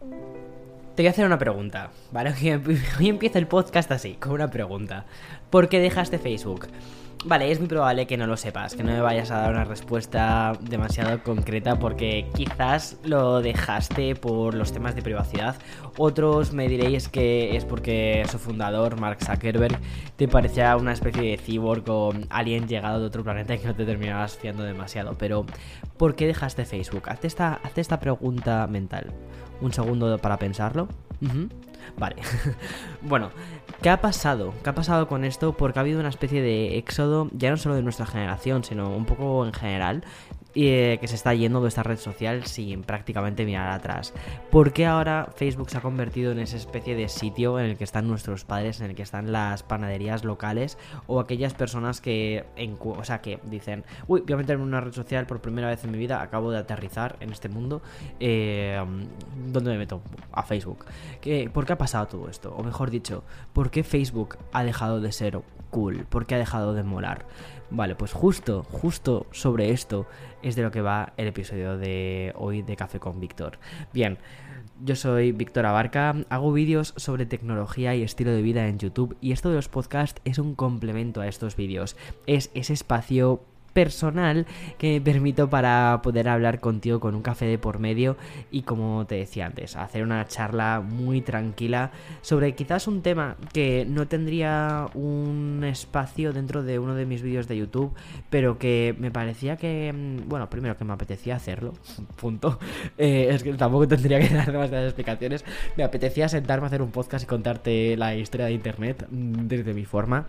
Te voy a hacer una pregunta, ¿vale? Hoy empieza el podcast así, con una pregunta. ¿Por qué dejaste Facebook? Vale, es muy probable que no lo sepas, que no me vayas a dar una respuesta demasiado concreta porque quizás lo dejaste por los temas de privacidad. Otros me diréis que es porque su fundador, Mark Zuckerberg, te parecía una especie de cyborg o alien llegado de otro planeta y que no te terminabas fiando demasiado. Pero, ¿por qué dejaste Facebook? Hazte esta, esta pregunta mental. Un segundo para pensarlo. Vale. bueno, ¿qué ha pasado? ¿Qué ha pasado con esto? Porque ha habido una especie de éxodo, ya no solo de nuestra generación, sino un poco en general, eh, que se está yendo de esta red social sin prácticamente mirar atrás. ¿Por qué ahora Facebook se ha convertido en esa especie de sitio en el que están nuestros padres, en el que están las panaderías locales o aquellas personas que, o sea, que dicen, uy, voy a meterme en una red social por primera vez en mi vida, acabo de aterrizar en este mundo, eh, ¿dónde me meto? A Facebook. ¿Qué, ¿Por qué ha pasado todo esto? O mejor dicho, ¿por qué Facebook ha dejado de ser cool? ¿Por qué ha dejado de molar? Vale, pues justo, justo sobre esto es de lo que va el episodio de hoy de Café con Víctor. Bien, yo soy Víctor Abarca, hago vídeos sobre tecnología y estilo de vida en YouTube y esto de los podcasts es un complemento a estos vídeos. Es ese espacio personal que me permito para poder hablar contigo con un café de por medio y como te decía antes, hacer una charla muy tranquila sobre quizás un tema que no tendría un espacio dentro de uno de mis vídeos de YouTube, pero que me parecía que, mm, bueno, primero que me apetecía hacerlo, punto. Eh, es que tampoco tendría que dar demasiadas explicaciones. Me apetecía sentarme a hacer un podcast y contarte la historia de Internet mm, desde mi forma.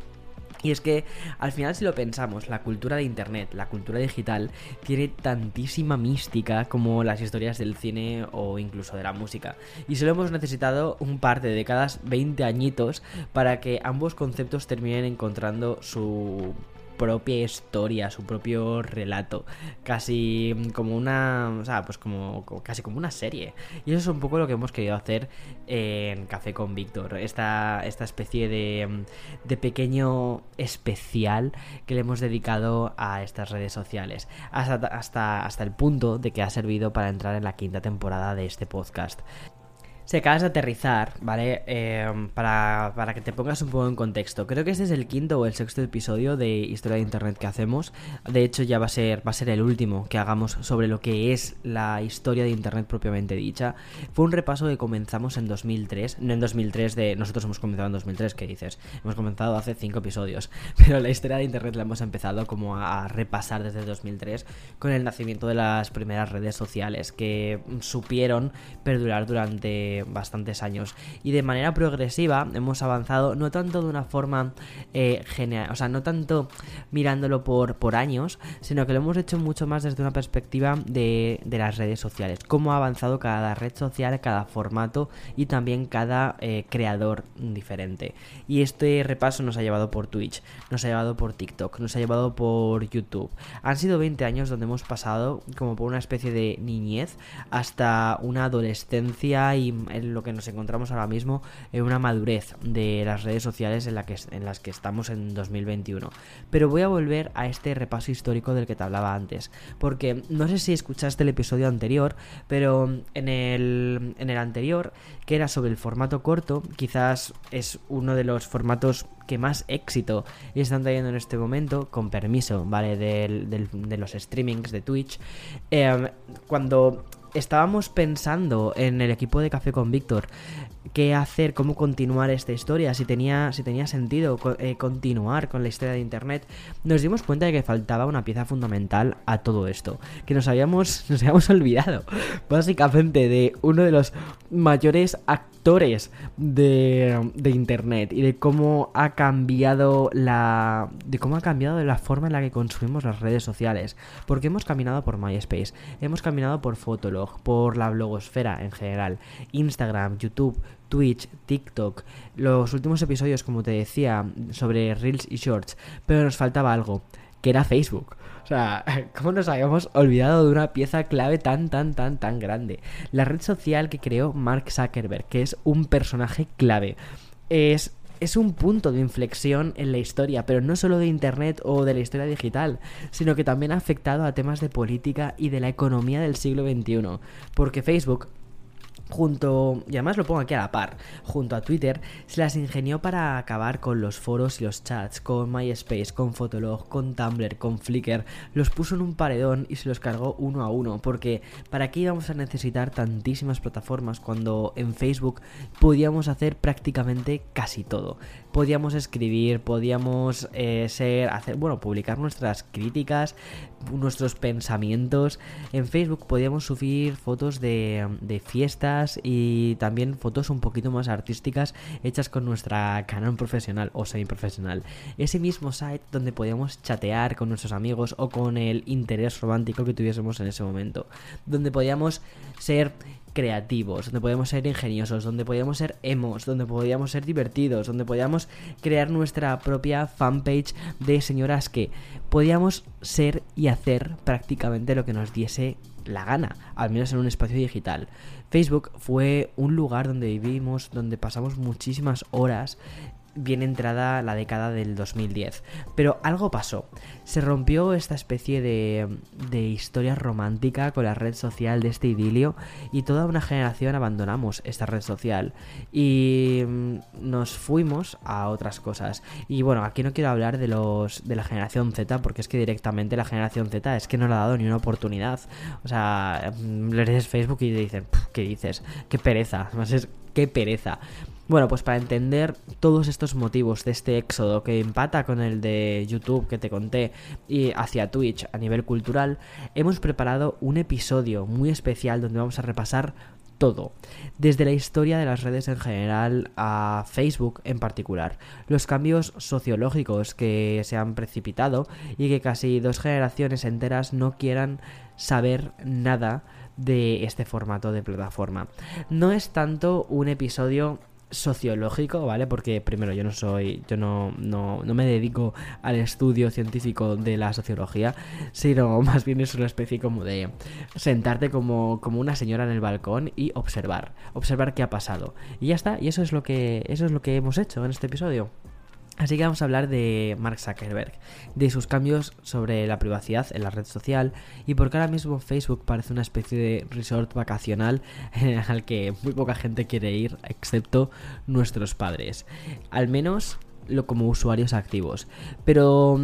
Y es que al final si lo pensamos, la cultura de Internet, la cultura digital, tiene tantísima mística como las historias del cine o incluso de la música. Y solo hemos necesitado un par de décadas, 20 añitos, para que ambos conceptos terminen encontrando su propia historia, su propio relato, casi como una, o sea, pues como, casi como una serie. Y eso es un poco lo que hemos querido hacer en Café con Víctor, esta, esta especie de, de pequeño especial que le hemos dedicado a estas redes sociales, hasta, hasta, hasta el punto de que ha servido para entrar en la quinta temporada de este podcast se acabas de aterrizar, ¿vale? Em, para, para, que te pongas un poco en contexto. Creo que este es el quinto o el sexto episodio de Historia de Internet que hacemos. De hecho, ya va a ser, va a ser el último que hagamos sobre lo que es la historia de Internet propiamente dicha. Fue un repaso que comenzamos en 2003. No en 2003 de... Nosotros hemos comenzado en 2003, ¿qué dices? Hemos comenzado hace cinco episodios. Pero la historia de Internet la hemos empezado como a repasar desde 2003 con el nacimiento de las primeras redes sociales que supieron perdurar durante bastantes años. Y de manera progresiva hemos avanzado, no tanto de una forma eh, o sea, no tanto mirándolo por, por años, sino que lo hemos hecho mucho más desde una perspectiva de, de las redes sociales. Cómo ha avanzado cada red social, cada formato y también cada eh, creador diferente. Y este repaso nos ha llevado por Twitch, nos ha llevado por TikTok, nos ha llevado por YouTube. Han sido 20 años donde hemos pasado como por una especie de niñez hasta una adolescencia y en lo que nos encontramos ahora mismo en una madurez de las redes sociales en, la que, en las que estamos en 2021. Pero voy a volver a este repaso histórico del que te hablaba antes, porque no sé si escuchaste el episodio anterior, pero en el, en el anterior, que era sobre el formato corto, quizás es uno de los formatos que más éxito están trayendo en este momento, con permiso, ¿vale? de los streamings de Twitch. Eh, cuando estábamos pensando en el equipo de Café con Víctor qué hacer, cómo continuar esta historia, si tenía, si tenía sentido eh, continuar con la historia de Internet, nos dimos cuenta de que faltaba una pieza fundamental a todo esto, que nos habíamos, nos habíamos olvidado básicamente de uno de los mayores actores de, de Internet y de cómo ha cambiado la de cómo ha cambiado la forma en la que consumimos las redes sociales, porque hemos caminado por MySpace, hemos caminado por Fotolog, por la blogosfera en general, Instagram, YouTube, Twitch, TikTok, los últimos episodios, como te decía, sobre Reels y Shorts, pero nos faltaba algo, que era Facebook. O sea, ¿cómo nos habíamos olvidado de una pieza clave tan, tan, tan, tan grande? La red social que creó Mark Zuckerberg, que es un personaje clave. Es es un punto de inflexión en la historia, pero no solo de Internet o de la historia digital, sino que también ha afectado a temas de política y de la economía del siglo XXI, porque Facebook junto, y además lo pongo aquí a la par, junto a Twitter, se las ingenió para acabar con los foros y los chats, con MySpace, con Fotolog, con Tumblr, con Flickr, los puso en un paredón y se los cargó uno a uno, porque ¿para qué íbamos a necesitar tantísimas plataformas cuando en Facebook podíamos hacer prácticamente casi todo? Podíamos escribir, podíamos eh, ser, hacer, bueno, publicar nuestras críticas, nuestros pensamientos. En Facebook podíamos subir fotos de, de fiestas y también fotos un poquito más artísticas hechas con nuestra Canon profesional o semi-profesional. Ese mismo site donde podíamos chatear con nuestros amigos o con el interés romántico que tuviésemos en ese momento. Donde podíamos ser creativos, donde podíamos ser ingeniosos, donde podíamos ser emos, donde podíamos ser divertidos, donde podíamos crear nuestra propia fanpage de señoras que podíamos ser y hacer prácticamente lo que nos diese la gana, al menos en un espacio digital. Facebook fue un lugar donde vivimos, donde pasamos muchísimas horas bien entrada la década del 2010. Pero algo pasó. Se rompió esta especie de, de, historia romántica con la red social de este idilio y toda una generación abandonamos esta red social y mm, nos fuimos a otras cosas. Y bueno, aquí no quiero hablar de los de la generación Z porque es que directamente la generación Z es que no le ha dado ni una oportunidad. O sea, mm, le lees Facebook y te dicen, ¿qué dices? Qué pereza. Además es qué pereza. Bueno, pues para entender todos estos motivos de este éxodo que empata con el de YouTube que te conté y hacia Twitch a nivel cultural, hemos preparado un episodio muy especial donde vamos a repasar todo, desde la historia de las redes en general a Facebook en particular, los cambios sociológicos que se han precipitado y que casi dos generaciones enteras no quieran saber nada de este formato de plataforma. No es tanto un episodio sociológico, ¿vale? Porque primero yo no soy, yo no, no, no, me dedico al estudio científico de la sociología, sino más bien es una especie como de sentarte como, como una señora en el balcón y observar, observar qué ha pasado. Y ya está, y eso es lo que, eso es lo que hemos hecho en este episodio. Así que vamos a hablar de Mark Zuckerberg, de sus cambios sobre la privacidad en la red social y por qué ahora mismo Facebook parece una especie de resort vacacional al que muy poca gente quiere ir, excepto nuestros padres. Al menos como usuarios activos. Pero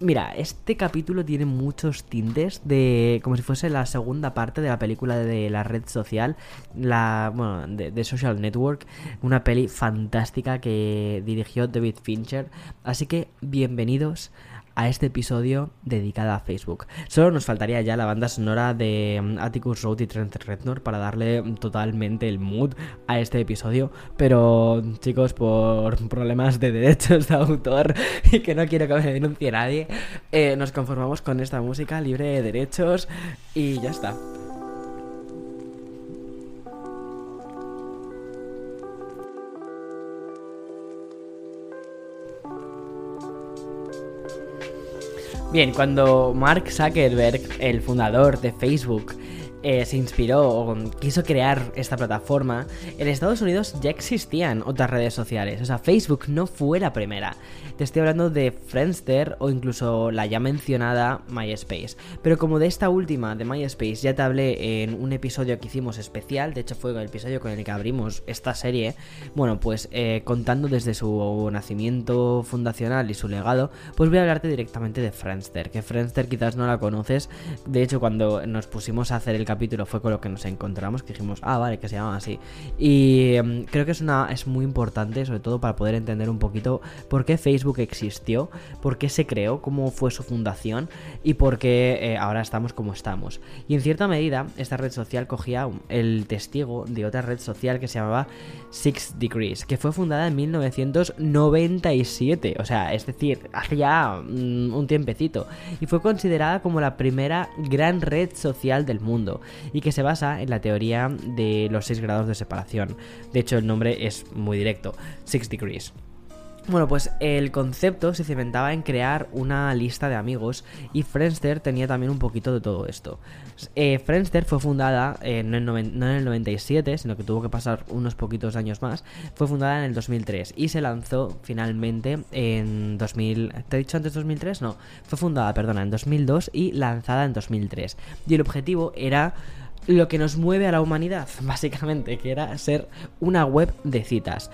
Mira, este capítulo tiene muchos tintes de como si fuese la segunda parte de la película de la red social, la bueno, de, de, Social Network, una peli fantástica que dirigió David Fincher. Así que bienvenidos a este episodio dedicado a Facebook. Solo nos faltaría ya la banda sonora de mm, Atticus Road y Trent Reznor para darle totalmente el mood a este episodio, pero chicos, por problemas de derechos de autor y que no quiero que me denuncie nadie, eh, nos conformamos con esta música libre de derechos y ya está. Bien, cuando Mark Zuckerberg, el fundador de Facebook, eh, se inspiró o quiso crear esta plataforma, en Estados Unidos ya existían otras redes sociales. O sea, Facebook no fue la primera. Te estoy hablando de Friendster o incluso la ya mencionada MySpace. Pero como de esta última, de MySpace, ya te hablé en un episodio que hicimos especial, de hecho fue el episodio con el que abrimos esta serie, bueno, pues eh, contando desde su nacimiento fundacional y su legado, pues voy a hablarte directamente de Friendster, que Friendster quizás no la conoces. De hecho, cuando nos pusimos a hacer el capítulo fue con lo que nos encontramos, que dijimos, ah, vale, que se llama así. Y um, creo que es, una, es muy importante, sobre todo para poder entender un poquito por qué Facebook existió, por qué se creó, cómo fue su fundación y por qué eh, ahora estamos como estamos. Y en cierta medida, esta red social cogía el testigo de otra red social que se llamaba Six Degrees, que fue fundada en 1997, o sea, es decir, hace ya mm, un tiempecito, y fue considerada como la primera gran red social del mundo y que se basa en la teoría de los 6 grados de separación. De hecho, el nombre es muy directo, 6 degrees. Bueno, pues el concepto se cimentaba en crear una lista de amigos y Friendster tenía también un poquito de todo esto. Eh, Friendster fue fundada no, en no, en el 97, sino que tuvo que pasar unos poquitos años más. Fue fundada en el 2003 y se lanzó finalmente en 2000... ¿Te he dicho antes 2003? No, fue fundada, perdona, en 2002 y lanzada en 2003. Y el objetivo era lo que nos mueve a la humanidad, básicamente, que era ser una web de citas.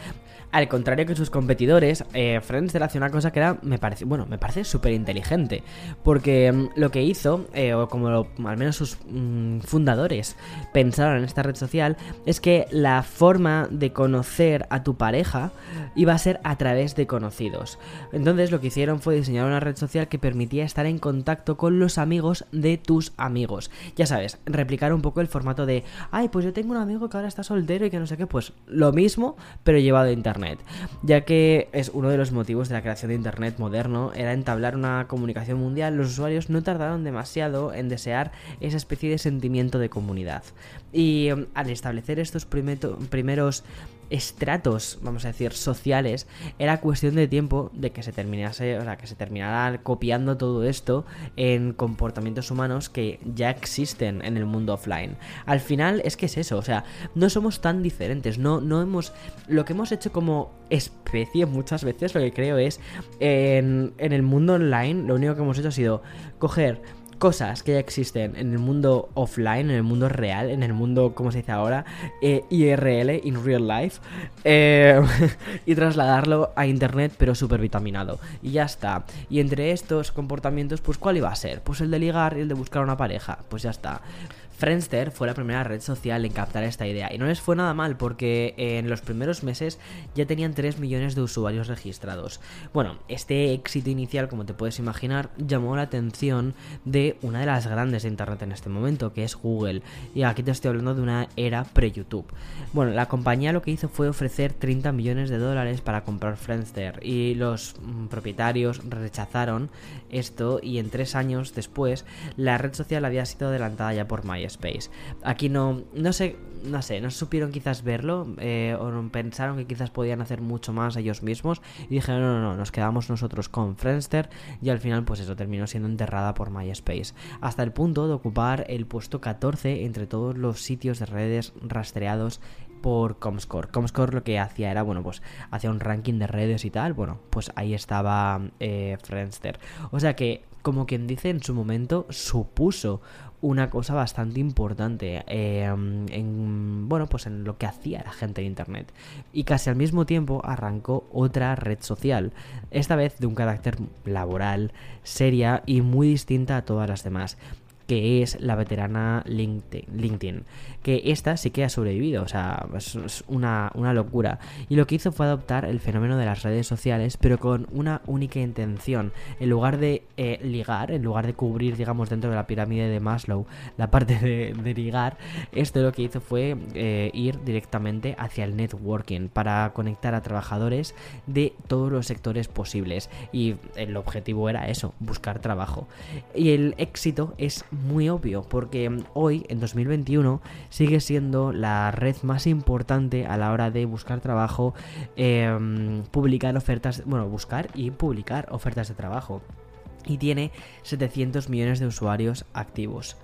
Al contrario que sus competidores, eh, Friendster hacía una cosa que era, me parece, bueno, me parece súper inteligente. Porque mm, lo que hizo, eh, o como al menos sus mm, fundadores pensaron en esta red social, es que la forma de conocer a tu pareja iba a ser a través de conocidos. Entonces lo que hicieron fue diseñar una red social que permitía estar en contacto con los amigos de tus amigos. Ya sabes, replicar un poco el formato de, ay, pues yo tengo un amigo que ahora está soltero y que no sé qué, pues lo mismo, pero llevado a internet ya que es uno de los motivos de la creación de Internet moderno, era entablar una comunicación mundial, los usuarios no tardaron demasiado en desear esa especie de sentimiento de comunidad. Y um, al establecer estos primeros estratos, vamos a decir, sociales, era cuestión de tiempo de que se terminase, o sea, que se terminara copiando todo esto en comportamientos humanos que ya existen en el mundo offline. Al final es que es eso, o sea, no somos tan diferentes, no, no hemos, lo que hemos hecho como especie muchas veces, lo que creo es, en, en el mundo online, lo único que hemos hecho ha sido coger cosas que ya existen en el mundo offline, en el mundo real, en el mundo, como se dice ahora, eh, IRL, in real life, eh, y trasladarlo a internet, pero súper vitaminado. Y ya está. Y entre estos comportamientos, pues, ¿cuál iba a ser? Pues el de ligar y el de buscar una pareja. Pues ya está. Friendster fue la primera red social en captar esta idea y no les fue nada mal porque en los primeros meses ya tenían 3 millones de usuarios registrados. Bueno, este éxito inicial, como te puedes imaginar, llamó la atención de una de las grandes de Internet en este momento, que es Google. Y aquí te estoy hablando de una era pre-YouTube. Bueno, la compañía lo que hizo fue ofrecer 30 millones de dólares para comprar Friendster y los mm, propietarios rechazaron esto y en tres años después la red social había sido adelantada ya por MySpace. Space. Aquí no, no sé, no sé, no supieron quizás verlo eh, o pensaron que quizás podían hacer mucho más ellos mismos y dijeron no, no, no, nos quedamos nosotros con Friendster y al final pues eso terminó siendo enterrada por MySpace hasta el punto de ocupar el puesto 14 entre todos los sitios de redes rastreados por Comscore. Comscore lo que hacía era, bueno, pues hacía un ranking de redes y tal. Bueno, pues ahí estaba eh, Friendster. O sea que, como quien dice, en su momento supuso una cosa bastante importante em, en, bueno, pues en lo que hacía la gente de Internet. Y casi al mismo tiempo arrancó otra red social, esta vez de un carácter laboral, seria y muy distinta a todas las demás que es la veterana LinkedIn, que esta sí que ha sobrevivido, o sea, es una, locura. Y lo que hizo fue adoptar el fenómeno de las redes sociales, pero con una única intención. En lugar de eh, ligar, en lugar de cubrir, digamos, dentro de la pirámide de Maslow la parte de, ligar, esto lo que hizo fue eh, ir directamente hacia el networking para conectar a trabajadores de todos los sectores posibles. Y el objetivo era eso, buscar trabajo. Y el éxito es muy obvio, porque hoy, en 2021, sigue siendo la red más importante a la hora de buscar trabajo, em, publicar ofertas, bueno, buscar y publicar ofertas de trabajo. Y tiene 700 millones de usuarios activos.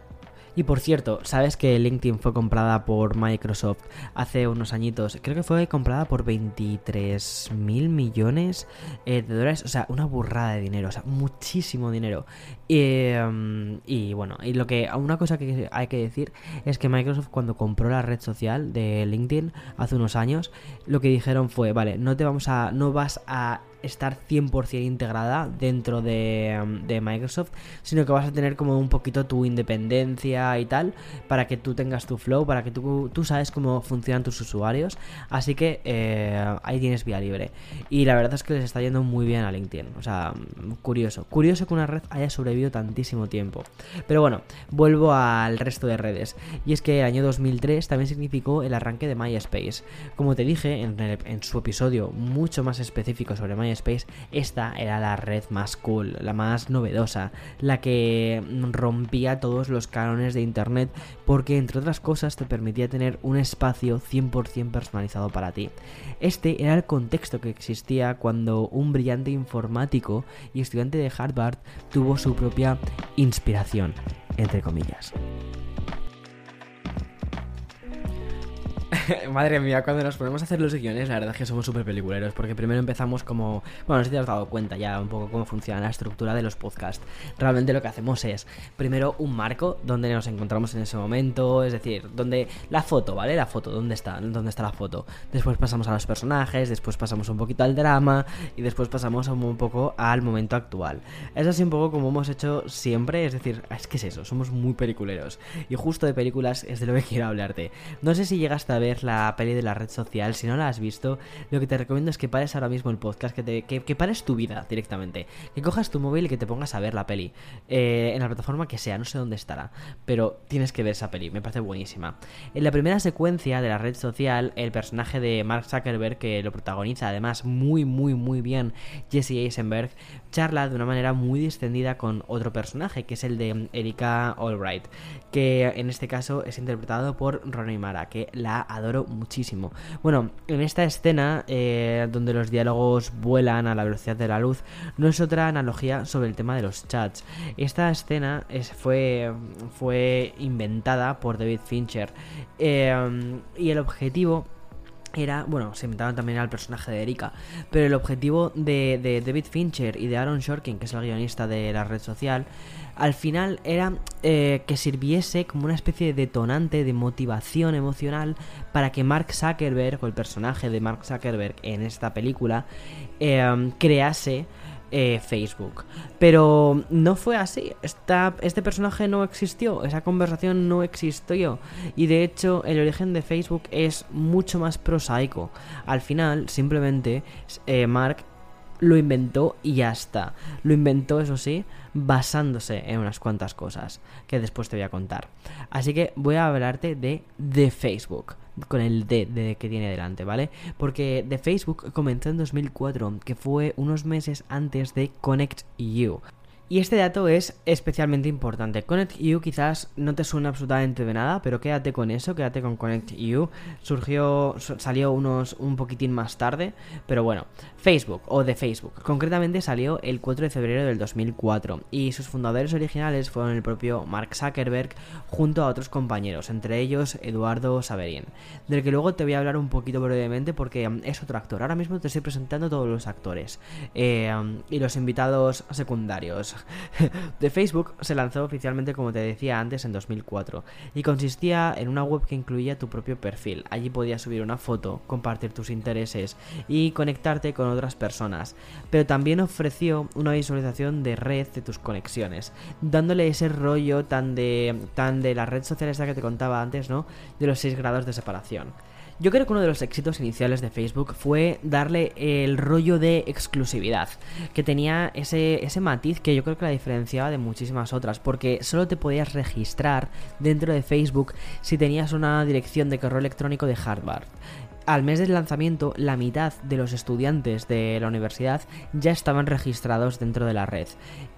Y por cierto, ¿sabes que LinkedIn fue comprada por Microsoft hace unos añitos? Creo que fue comprada por 23 mil millones eh, de dólares. O sea, una burrada de dinero. O sea, muchísimo dinero. Em, y bueno, y lo que una cosa que hay que decir es que Microsoft cuando compró la red social de LinkedIn hace unos años, lo que dijeron fue, vale, no te vamos a no vas a estar 100% integrada dentro de, de, Microsoft, sino que vas a tener como un poquito tu independencia y tal, para que tú tengas tu flow, para que tú, tú sabes cómo funcionan tus usuarios. Así que eh, ahí tienes vía libre. Y la verdad es que les está yendo muy bien a LinkedIn. O sea, curioso. Curioso que una red haya sobrevivido tantísimo tiempo. Pero bueno, vuelvo al resto de redes. Y es que el año 2003 también significó el arranque de MySpace. Como te dije en su episodio mucho más específico sobre MySpace, Space, esta era la red más cool, la más novedosa, la que rompía todos los cánones de Internet porque entre otras cosas te permitía tener un espacio 100% personalizado para ti. Este era el contexto que existía cuando un brillante informático y estudiante de Harvard tuvo su propia inspiración, entre comillas. Madre mía, cuando nos ponemos a hacer los guiones, la verdad es que somos súper peliculeros, porque primero empezamos como... Bueno, no sé si te has dado cuenta ya un poco cómo funciona la estructura de los podcasts. Realmente lo que hacemos es, primero, un marco donde nos encontramos en ese momento, es decir, donde la foto, ¿vale? La foto, ¿dónde está? ¿Dónde está la foto? Después pasamos a los personajes, después pasamos un poquito al drama y después pasamos un poco al momento actual. Es así un poco como hemos hecho siempre, es decir, es que es eso, somos muy peliculeros. Y justo de películas es de lo que quiero hablarte. No sé si llegaste a ver la peli de la red social, si no la has visto, lo que te recomiendo es que pares ahora mismo el podcast, que, te, que, pares tu vida directamente, que cojas tu móvil y que te pongas a ver la peli, eh, en la plataforma que sea, no sé dónde estará, pero tienes que ver esa peli, me parece buenísima. En la primera secuencia de la red social, el personaje de Mark Zuckerberg, que lo protagoniza además muy, muy, muy bien Jesse Eisenberg, charla de una manera muy distendida con otro personaje, que es el de Erika Albright, que en este caso es interpretado por Ronnie Mara, que la muchísimo. Bueno, en esta escena, eh, donde los diálogos vuelan a la velocidad de la luz, no es otra analogía sobre el tema de los chats. Esta escena es, fue, fue inventada por David Fincher eh, y el objetivo era, bueno, se inventaban también al personaje de Erika, pero el objetivo de, David Fincher y de Aaron Shorkin, que es el guionista de la red social, al final era eh, que sirviese como una especie de detonante de motivación emocional para que Mark Zuckerberg, o el personaje de Mark Zuckerberg en esta película, eh, crease eh, Facebook. Pero no fue así. este personaje no existió, esa conversación no existió. Y de hecho, el origen de Facebook es mucho más prosaico. Al final, simplemente, eh, Mark lo inventó y ya está. Lo inventó, eso sí, basándose en unas cuantas cosas que después te voy a contar. Así que voy a hablarte de, de Facebook con el D que tiene delante, ¿vale? Porque de Facebook comenzó en 2004, que fue unos meses antes de Connect You. Y este dato es especialmente importante. Connect You quizás no te suena absolutamente de nada, pero quédate con eso, quédate con Connect You. Surgió, salió unos un poquitín más tarde, pero bueno, Facebook o de Facebook. Concretamente salió el 4 de febrero del 2004 y sus fundadores originales fueron el propio Mark Zuckerberg junto a otros compañeros, entre ellos Eduardo Saverin, del que luego te voy a hablar un poquito brevemente porque um, es otro actor. Ahora mismo te estoy presentando todos los actores eh, um, y los invitados secundarios. de Facebook se lanzó oficialmente, como te decía antes, en 2004 y consistía en una web que incluía tu propio perfil. Allí podías subir una foto, compartir tus intereses y conectarte con otras personas, pero también ofreció una visualización de red de tus conexiones, dándole ese rollo tan de, tan de la red social esta que te contaba antes, ¿no? De los 6 grados de separación. Yo creo que uno de los éxitos iniciales de Facebook fue darle el rollo de exclusividad, que tenía ese, ese matiz que yo creo que la diferenciaba de muchísimas otras, porque solo te podías registrar dentro de Facebook si tenías una dirección de correo electrónico de Harvard al mes del lanzamiento, la mitad de los estudiantes de la universidad ya estaban registrados dentro de la red.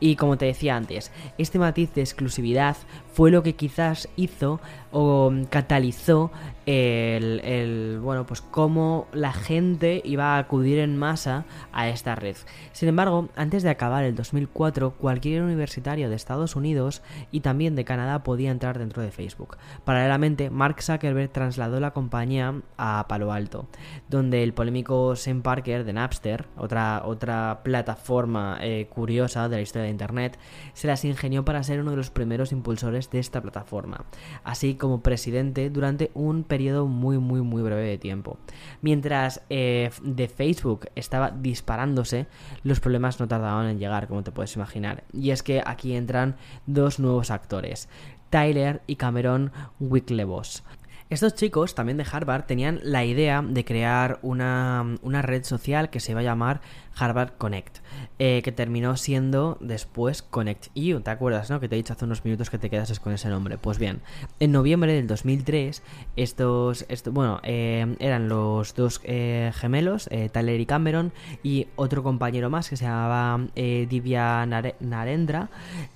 Y como te decía antes, este matiz de exclusividad fue lo que quizás hizo o catalizó el, bueno, pues cómo la gente iba a acudir en masa a esta red. Sin embargo, antes de acabar el 2004, cualquier universitario de Estados Unidos y también de Canadá podía entrar dentro de Facebook. Paralelamente, Mark Zuckerberg trasladó la compañía a Palo Alto, donde el polémico Sam Parker de Napster, otra, otra plataforma eh, curiosa de la historia de Internet, se las ingenió para ser uno de los primeros impulsores de esta plataforma, así como presidente durante un periodo periodo muy, muy, muy breve de tiempo. Mientras eh, de Facebook estaba disparándose, los problemas no tardaban en llegar, como te puedes imaginar. Y es que aquí entran dos nuevos actores, Tyler y Cameron Wiklevos. Estos chicos, también de Harvard, tenían la idea de crear una, una red social que se iba a llamar Harvard Connect, eh, que terminó siendo después Connect You, ¿te acuerdas, no? Que te he dicho hace unos minutos que te quedas con ese nombre. Pues bien, en noviembre del 2003, estos, bueno, eh, eran los dos eh, gemelos, Tyler y Cameron, y otro compañero más que se llamaba Divya Narendra.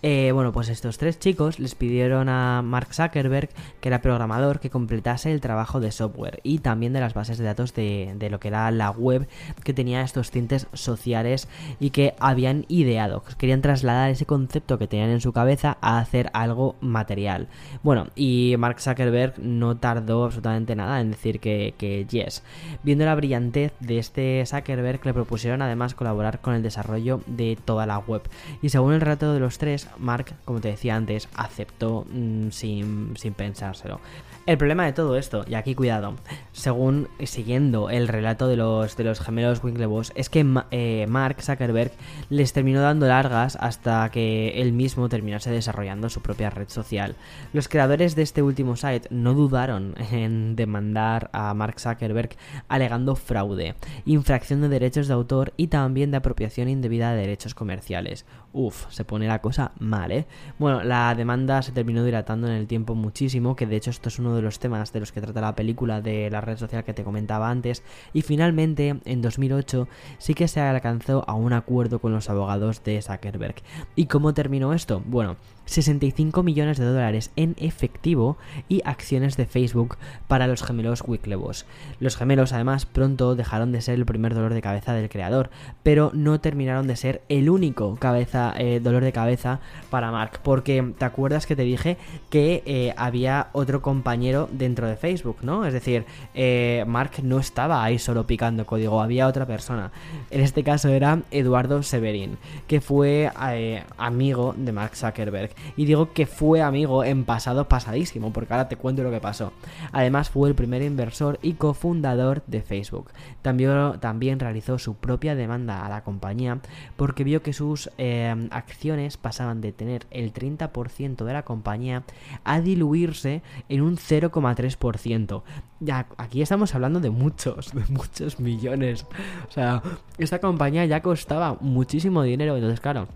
bueno, pues estos tres chicos les pidieron a Mark Zuckerberg, que era programador, que completara ocultase el trabajo de software y también de las bases de datos de, de lo que era la web que tenía estos tintes sociales y que habían ideado. Querían trasladar ese concepto que tenían en su cabeza a hacer algo material. Bueno, y Mark Zuckerberg no tardó absolutamente nada en decir que, yes. Viendo la brillantez de este Zuckerberg, le propusieron además colaborar con el desarrollo de toda la web. Y según el relato de los tres, Mark, como te decía antes, aceptó mmm, sin, sin pensárselo. El problema de todo esto, y aquí cuidado, según siguiendo el relato de los, de los gemelos Winklevoss, es que eh, Mark Zuckerberg les terminó dando largas hasta que él mismo terminase desarrollando su propia red social. Los creadores de este último site no dudaron en demandar a Mark Zuckerberg alegando fraude, infracción de derechos de autor y también de apropiación indebida de derechos comerciales. Uf, se pone la cosa mal, ¿eh? Bueno, la demanda se terminó dilatando en el tiempo muchísimo, que de hecho esto es uno de los temas de los que trata la película de la red social que te comentaba antes, y finalmente, en 2008, sí que se alcanzó a un acuerdo con los abogados de Zuckerberg. ¿Y cómo terminó esto? Bueno, 65 millones de dólares en efectivo y acciones de Facebook para los gemelos Winklevoss. Los gemelos además pronto dejaron de ser el primer dolor de cabeza del creador, pero no terminaron de ser el único eh, dolor de cabeza para Mark, porque te acuerdas que te dije que eh, había otro compañero dentro de Facebook, ¿no? Es decir, eh, Mark no estaba ahí solo picando código, había otra persona. En este caso era Eduardo Severin, que fue amigo de Mark Zuckerberg. Y digo que fue amigo en pasado pasadísimo, porque ahora te cuento lo que pasó. Además fue el primer inversor y cofundador de Facebook. También, también realizó su propia demanda a la compañía porque vio que sus eh, acciones pasaban de tener el 30% de la compañía a diluirse en un 0,3%. Ya, aquí estamos hablando de muchos, de muchos millones. O sea, esta compañía ya costaba muchísimo dinero, entonces claro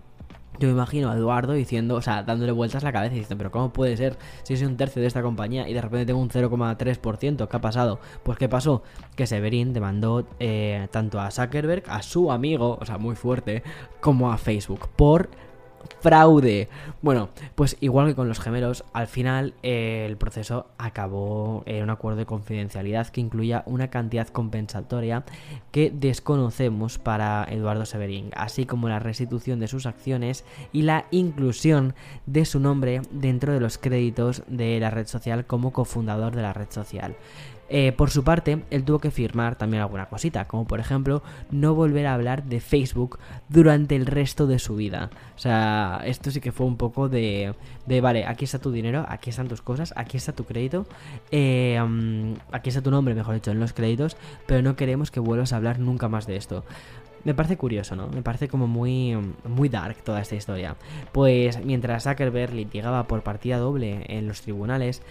yo me imagino a Eduardo diciendo, o sea, dándole vueltas la cabeza y diciendo, pero ¿cómo puede ser si soy un tercio de esta compañía y de repente tengo un 0,3%? ¿Qué ha pasado? Pues ¿qué pasó? Que Severin demandó eh, tanto a Zuckerberg, a su amigo, o sea, muy fuerte, como a Facebook por fraude. Bueno, pues igual que con los gemelos, al final eh, el proceso acabó en un acuerdo de confidencialidad que incluía una cantidad compensatoria que desconocemos para Eduardo Severin, así como la restitución de sus acciones y la inclusión de su nombre dentro de los créditos de la red social como cofundador de la red social. Eh, por su parte, él tuvo que firmar también alguna cosita, como por ejemplo no volver a hablar de Facebook durante el resto de su vida. O sea, esto sí que fue un poco de, de vale, aquí está tu dinero, aquí están tus cosas, aquí está tu crédito, eh, um, aquí está tu nombre, mejor dicho, en los créditos, pero no queremos que vuelvas a hablar nunca más de esto. Me parece curioso, ¿no? Me parece como muy, muy dark toda esta historia. Pues mientras Zuckerberg litigaba por partida doble en los tribunales,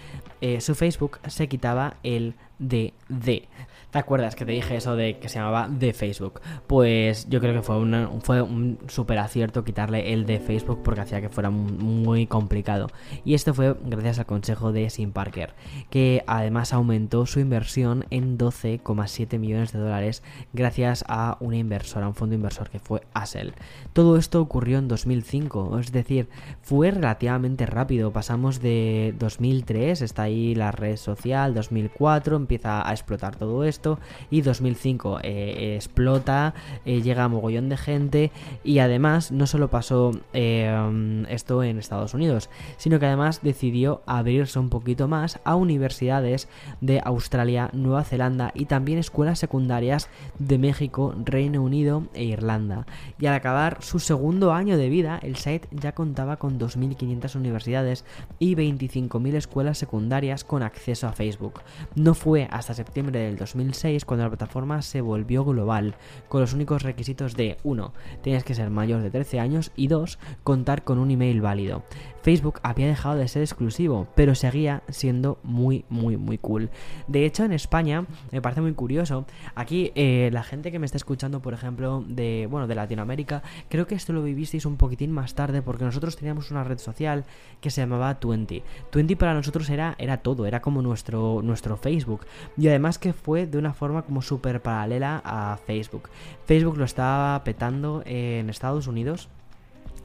eh, su Facebook se quitaba el DD. ¿Te acuerdas que te dije eso de que se llamaba de Facebook? Pues yo creo que fue, fue un super acierto quitarle el de Facebook porque hacía que fuera muy complicado. Y esto fue gracias al consejo de Sim Parker, que además aumentó su inversión en 12,7 millones de dólares gracias a una inversora, un fondo inversor que fue Asel. Todo esto ocurrió en 2005, es decir, fue relativamente rápido. Pasamos de 2003, está ahí la red social, 2004, empieza a explotar todo esto y 2005 eh, explota, eh, llega a mogollón de gente y además no solo pasó eh, esto en Estados Unidos, sino que además decidió abrirse un poquito más a universidades de Australia, Nueva Zelanda y también escuelas secundarias de México, Reino Unido e Irlanda. Y al acabar su segundo año de vida, el site ya contaba con 2.500 universidades y 25.000 escuelas secundarias con acceso a Facebook. No fue hasta septiembre del 2000 cuando la plataforma se volvió global, con los únicos requisitos de 1. Tenías que ser mayor de 13 años y 2. Contar con un email válido. Facebook había dejado de ser exclusivo, pero seguía siendo muy, muy, muy cool. De hecho, en España, me parece muy curioso, aquí eh, la gente que me está escuchando, por ejemplo, de, bueno, de Latinoamérica, creo que esto lo vivisteis un poquitín más tarde, porque nosotros teníamos una red social que se llamaba Twenty. Twenty para nosotros era, era todo, era como nuestro, nuestro Facebook. Y además que fue de una forma como súper paralela a Facebook. Facebook lo estaba petando en Estados Unidos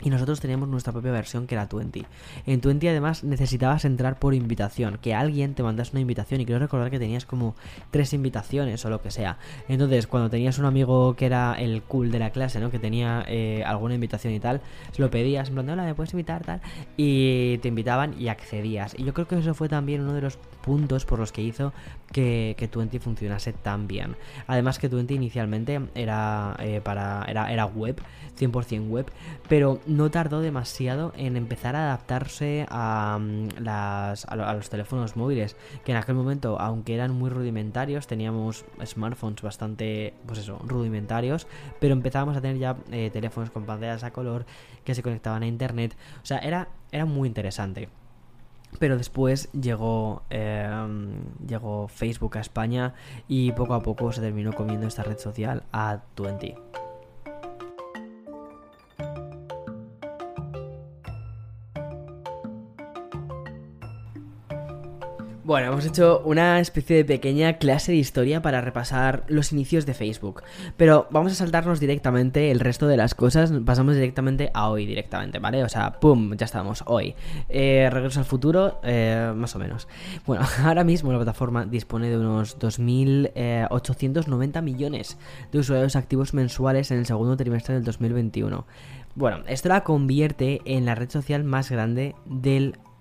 y nosotros teníamos nuestra propia versión que era Twenty. En Twenty además necesitabas entrar por invitación, que alguien te mandase una invitación y creo recordar que tenías como tres invitaciones o lo que sea. Entonces cuando tenías un amigo que era el cool de la clase, ¿no? Que tenía eh, alguna invitación y tal, se lo pedías, en plan, hola, ¿me puedes invitar? Tal, y te invitaban y accedías. Y yo creo que eso fue también uno de los puntos por los que hizo que, que Twenty funcionase tan bien. Además que Twenty inicialmente era, eh, para, era, era web, 100% web, pero no tardó demasiado en empezar a adaptarse a, mm, las, a, los teléfonos móviles, que en aquel momento, aunque eran muy rudimentarios, teníamos smartphones bastante, pues eso, rudimentarios, pero empezábamos a tener ya eh, teléfonos con pantallas a color que se conectaban a internet, o sea, era, era muy interesante. Pero después llegó, em, llegó Facebook a España y poco a poco se terminó comiendo esta red social a 20. Bueno, hemos hecho una especie de pequeña clase de historia para repasar los inicios de Facebook. Pero vamos a saltarnos directamente el resto de las cosas. Pasamos directamente a hoy, directamente, ¿vale? O sea, ¡pum! Ya estamos, hoy. Eh, regreso al futuro, eh, más o menos. Bueno, ahora mismo la plataforma dispone de unos 2.890 eh, millones de usuarios activos mensuales en el segundo trimestre del 2021. Bueno, esto la convierte en la red social más grande del mundo.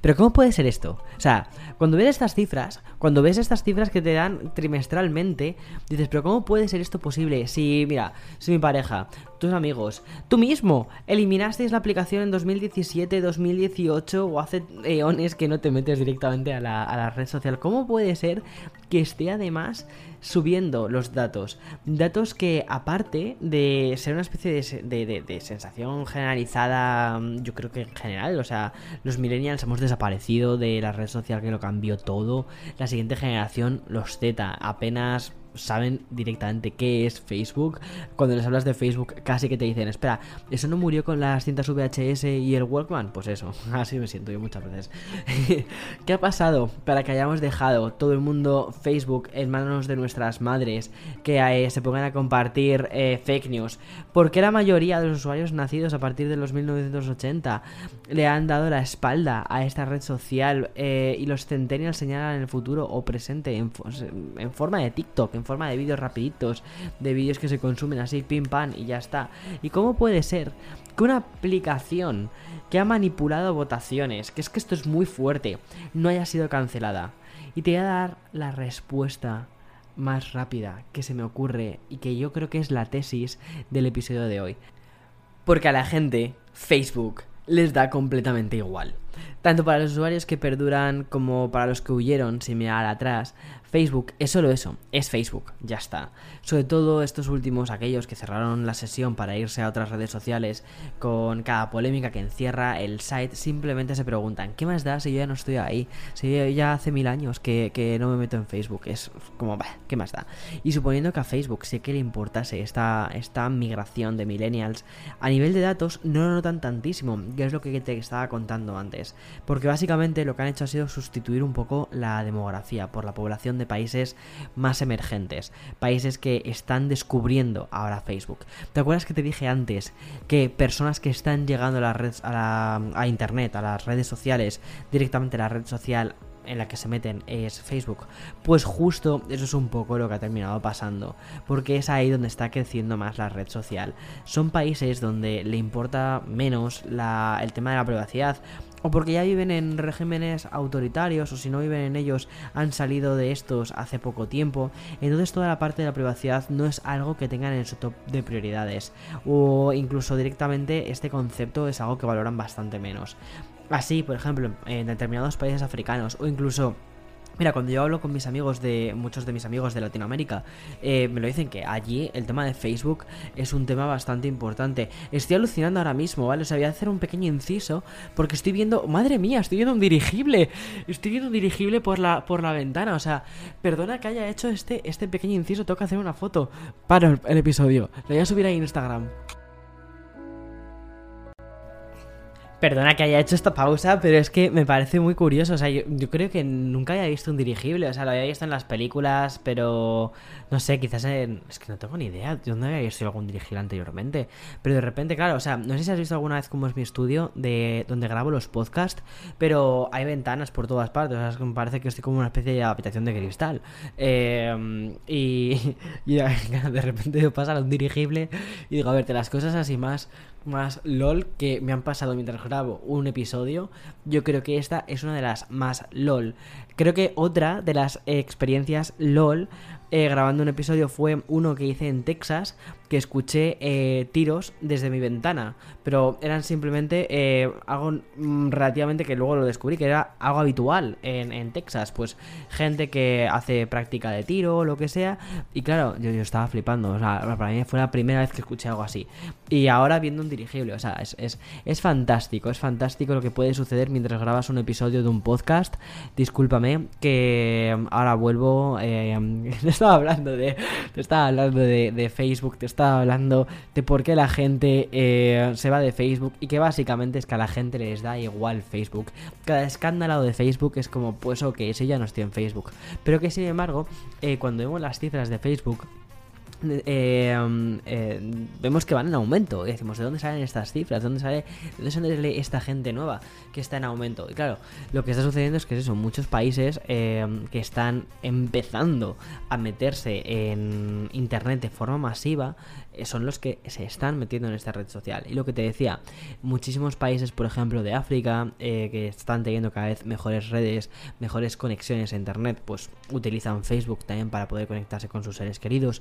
Pero ¿cómo puede ser esto? O sea, cuando ves estas cifras, cuando ves estas cifras que te dan trimestralmente, dices, pero ¿cómo puede ser esto posible? Si, mira, si mi pareja, tus amigos, tú mismo, eliminasteis la aplicación en 2017, 2018 o hace eones que no te metes directamente a la, a la red social, ¿cómo puede ser que esté además subiendo los datos. Datos que aparte de ser una especie de, sensación generalizada, mm, yo creo que en general, o sea, los millennials hemos desaparecido de la red social que lo cambió todo. La siguiente generación, los Z, apenas saben directamente qué es Facebook. Cuando les hablas de Facebook, casi que te dicen, espera, ¿eso no murió con las cintas VHS y el Walkman? Pues eso, así me siento yo muchas veces. ¿Qué ha pasado para que hayamos dejado todo el mundo Facebook en manos de nuestras madres que eh, se pongan a compartir eh, fake news? Porque la mayoría de los usuarios nacidos a partir de los 1980 le han dado la espalda a esta red social eh, y los centennials señalan el futuro o presente en, forma de TikTok, forma de vídeos rapiditos, de vídeos que se consumen así, pim pam y ya está. ¿Y cómo puede ser que una aplicación que ha manipulado votaciones, que es que esto es muy fuerte, no haya sido cancelada? Y te voy a dar la respuesta más rápida que se me ocurre y que yo creo que es la tesis del episodio de hoy. Porque a la gente, Facebook les da completamente igual. Tanto para los usuarios que perduran como para los que huyeron sin mirar atrás, Facebook es solo eso, es Facebook, ya está. Sobre todo estos últimos, aquellos que cerraron la sesión para irse a otras redes sociales, con cada polémica que encierra el site, simplemente se preguntan, ¿qué más da si yo ya no estoy ahí? Si yo ya hace mil años que, no me meto en Facebook, es como, ¿qué más da? Y suponiendo que a Facebook sí que le importase esta, esta migración de millennials, a nivel de datos no lo notan tantísimo, que es lo que te estaba contando antes. Porque básicamente lo que han hecho ha sido sustituir un poco la demografía por la población de países más emergentes, países que están descubriendo ahora Facebook. ¿Te acuerdas que te dije antes que personas que están llegando a la internet, a las redes sociales, directamente la red social en la que se meten es Facebook. Pues justo eso es un poco lo que ha terminado pasando, porque es ahí donde está creciendo más la red social. Son países donde le importa menos el tema de la privacidad, o porque ya viven en regímenes autoritarios o si no viven en ellos han salido de estos hace poco tiempo, entonces toda la parte de la privacidad no es algo que tengan en su top de prioridades o incluso directamente este concepto es algo que valoran bastante menos. Así, por ejemplo, en determinados países africanos o incluso Mira, cuando yo hablo con mis amigos de. muchos de mis amigos de Latinoamérica, eh, me lo dicen que allí el tema de Facebook es un tema bastante importante. Estoy alucinando ahora mismo, ¿vale? O sea, voy a hacer un pequeño inciso. Porque estoy viendo. Madre mía, estoy viendo un dirigible. Estoy viendo un dirigible por la, por la ventana. O sea, perdona que haya hecho este, este pequeño inciso. Tengo que hacer una foto para el, episodio. Lo voy a subir a Instagram. Perdona que haya hecho esta pausa, pero es que me parece muy curioso. O sea, yo, creo que nunca había visto un dirigible. O sea, lo había visto en las películas, pero no sé, quizás en. Es que no tengo ni idea de dónde había visto algún dirigible anteriormente. Pero de repente, claro, o sea, no sé si has visto alguna vez cómo es mi estudio de donde grabo los podcasts, pero hay ventanas por todas partes. O sea, es que me parece que estoy como una especie de habitación de cristal. Eh, y, y de repente pasa un dirigible y digo, a ver, te las cosas así más más LOL que me han pasado mientras grabo un episodio, yo creo que esta es una de las más LOL. Creo que otra de las experiencias LOL eh, grabando un episodio fue uno que hice en Texas, que escuché eh, tiros desde mi ventana, pero eran simplemente eh, algo mm, relativamente que luego lo descubrí, que era algo habitual en, en, Texas, pues gente que hace práctica de tiro o lo que sea, y claro, yo, yo, estaba flipando, o sea, para mí fue la primera vez que escuché algo así, y ahora viendo un dirigible, o sea, es, es, es fantástico, es fantástico lo que puede suceder mientras grabas un episodio de un podcast, discúlpame, que ahora vuelvo... estaba hablando de. Te estaba hablando de, Facebook, te estaba hablando de por qué la gente eh, se va de Facebook. Y que básicamente es que a la gente les da igual Facebook. Cada escándalo de Facebook es como, pues ok, si ya no estoy en Facebook. Pero que sin embargo, eh, cuando vemos las cifras de Facebook eh, um, eh, vemos que van en aumento. Y decimos, ¿de dónde salen estas cifras? ¿De dónde sale, de dónde sale esta gente nueva que está en aumento? Y claro, lo que está sucediendo es que son muchos países eh, que están empezando a meterse en Internet de forma masiva eh, son los que se están metiendo en esta red social. Y lo que te decía, muchísimos países, por ejemplo, de África, eh, que están teniendo cada vez mejores redes, mejores conexiones a Internet, pues utilizan Facebook también para poder conectarse con sus seres queridos.